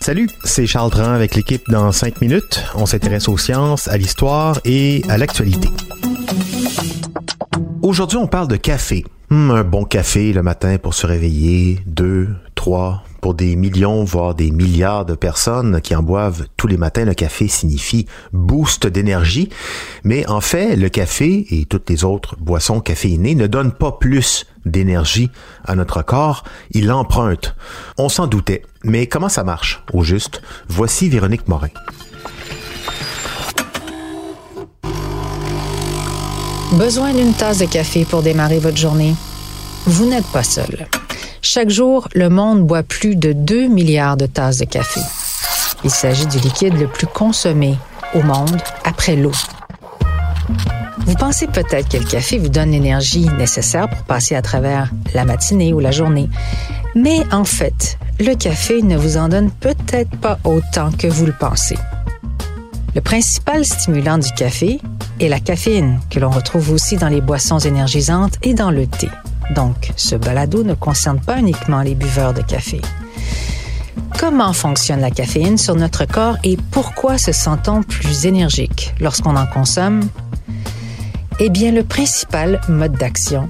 Salut, c'est Charles Dran avec l'équipe dans 5 minutes. On s'intéresse aux sciences, à l'histoire et à l'actualité. Aujourd'hui, on parle de café. Hmm, un bon café le matin pour se réveiller, deux, trois, pour des millions, voire des milliards de personnes qui en boivent tous les matins, le café signifie boost d'énergie. Mais en fait, le café et toutes les autres boissons caféinées ne donnent pas plus d'énergie à notre corps, il l'emprunte. On s'en doutait. Mais comment ça marche, au juste? Voici Véronique Morin. Besoin d'une tasse de café pour démarrer votre journée? Vous n'êtes pas seul. Chaque jour, le monde boit plus de 2 milliards de tasses de café. Il s'agit du liquide le plus consommé au monde après l'eau. Vous pensez peut-être que le café vous donne l'énergie nécessaire pour passer à travers la matinée ou la journée. Mais en fait, le café ne vous en donne peut-être pas autant que vous le pensez. Le principal stimulant du café est la caféine, que l'on retrouve aussi dans les boissons énergisantes et dans le thé. Donc, ce balado ne concerne pas uniquement les buveurs de café. Comment fonctionne la caféine sur notre corps et pourquoi se sent-on plus énergique lorsqu'on en consomme? Eh bien, le principal mode d'action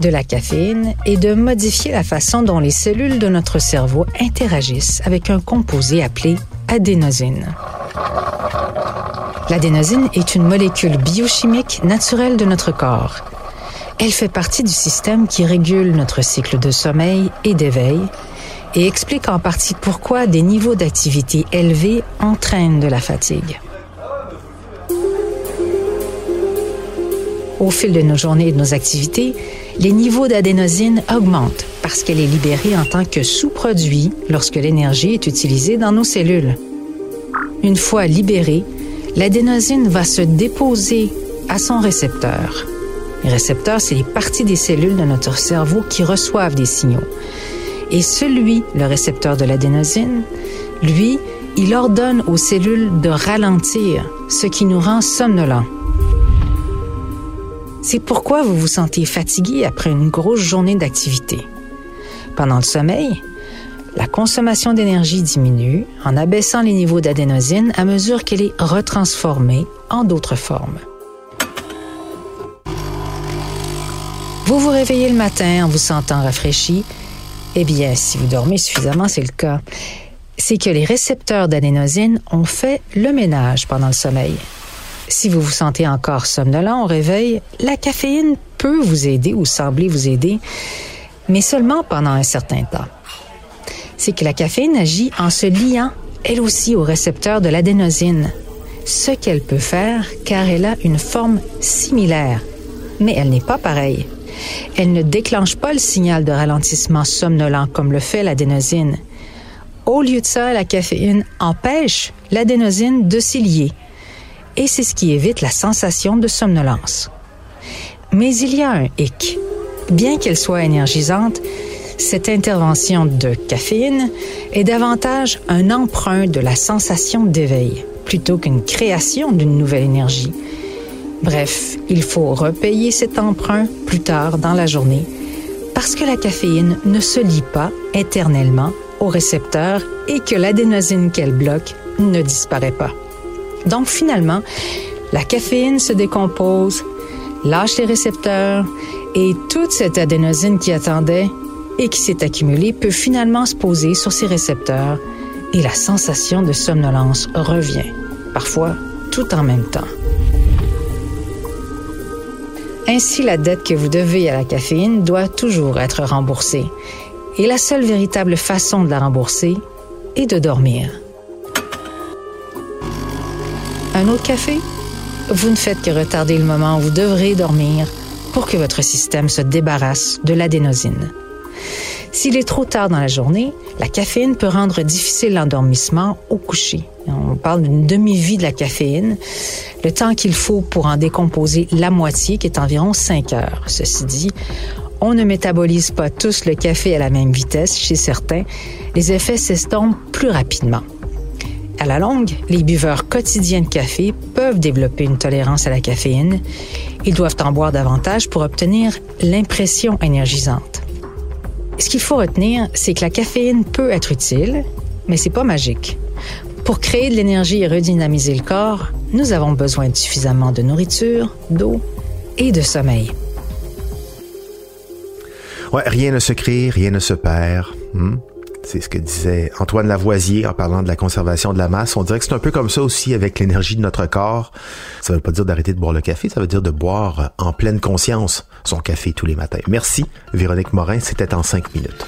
de la caféine est de modifier la façon dont les cellules de notre cerveau interagissent avec un composé appelé adénosine. L'adénosine est une molécule biochimique naturelle de notre corps. Elle fait partie du système qui régule notre cycle de sommeil et d'éveil et explique en partie pourquoi des niveaux d'activité élevés entraînent de la fatigue. Au fil de nos journées et de nos activités, les niveaux d'adénosine augmentent parce qu'elle est libérée en tant que sous-produit lorsque l'énergie est utilisée dans nos cellules. Une fois libérée, l'adénosine va se déposer à son récepteur. Les récepteurs, c'est les parties des cellules de notre cerveau qui reçoivent des signaux. Et celui, le récepteur de l'adénosine, lui, il ordonne aux cellules de ralentir, ce qui nous rend somnolents. C'est pourquoi vous vous sentez fatigué après une grosse journée d'activité. Pendant le sommeil, la consommation d'énergie diminue en abaissant les niveaux d'adénosine à mesure qu'elle est retransformée en d'autres formes. Vous vous réveillez le matin en vous sentant rafraîchi. Eh bien, si vous dormez suffisamment, c'est le cas. C'est que les récepteurs d'adénosine ont fait le ménage pendant le sommeil. Si vous vous sentez encore somnolent au réveil, la caféine peut vous aider ou sembler vous aider, mais seulement pendant un certain temps. C'est que la caféine agit en se liant, elle aussi, au récepteur de l'adénosine. Ce qu'elle peut faire car elle a une forme similaire, mais elle n'est pas pareille. Elle ne déclenche pas le signal de ralentissement somnolent comme le fait l'adénosine. Au lieu de ça, la caféine empêche l'adénosine de s'y lier et c'est ce qui évite la sensation de somnolence. Mais il y a un hic. Bien qu'elle soit énergisante, cette intervention de caféine est davantage un emprunt de la sensation d'éveil plutôt qu'une création d'une nouvelle énergie. Bref, il faut repayer cet emprunt plus tard dans la journée parce que la caféine ne se lie pas éternellement au récepteur et que l'adénosine qu'elle bloque ne disparaît pas. Donc finalement, la caféine se décompose, lâche les récepteurs et toute cette adénosine qui attendait et qui s'est accumulée peut finalement se poser sur ces récepteurs et la sensation de somnolence revient, parfois tout en même temps. Ainsi, la dette que vous devez à la caféine doit toujours être remboursée. Et la seule véritable façon de la rembourser est de dormir. Un autre café? Vous ne faites que retarder le moment où vous devrez dormir pour que votre système se débarrasse de l'adénosine. S'il est trop tard dans la journée, la caféine peut rendre difficile l'endormissement au coucher. On parle d'une demi-vie de la caféine, le temps qu'il faut pour en décomposer la moitié, qui est environ 5 heures. Ceci dit, on ne métabolise pas tous le café à la même vitesse chez certains. Les effets s'estompent plus rapidement. À la longue, les buveurs quotidiens de café peuvent développer une tolérance à la caféine. Ils doivent en boire davantage pour obtenir l'impression énergisante. Ce qu'il faut retenir, c'est que la caféine peut être utile, mais c'est pas magique. Pour créer de l'énergie et redynamiser le corps, nous avons besoin de suffisamment de nourriture, d'eau et de sommeil. Rien ne se crée, rien ne se perd. Hmm? C'est ce que disait Antoine Lavoisier en parlant de la conservation de la masse. On dirait que c'est un peu comme ça aussi avec l'énergie de notre corps. Ça veut pas dire d'arrêter de boire le café, ça veut dire de boire en pleine conscience son café tous les matins. Merci, Véronique Morin. C'était en cinq minutes.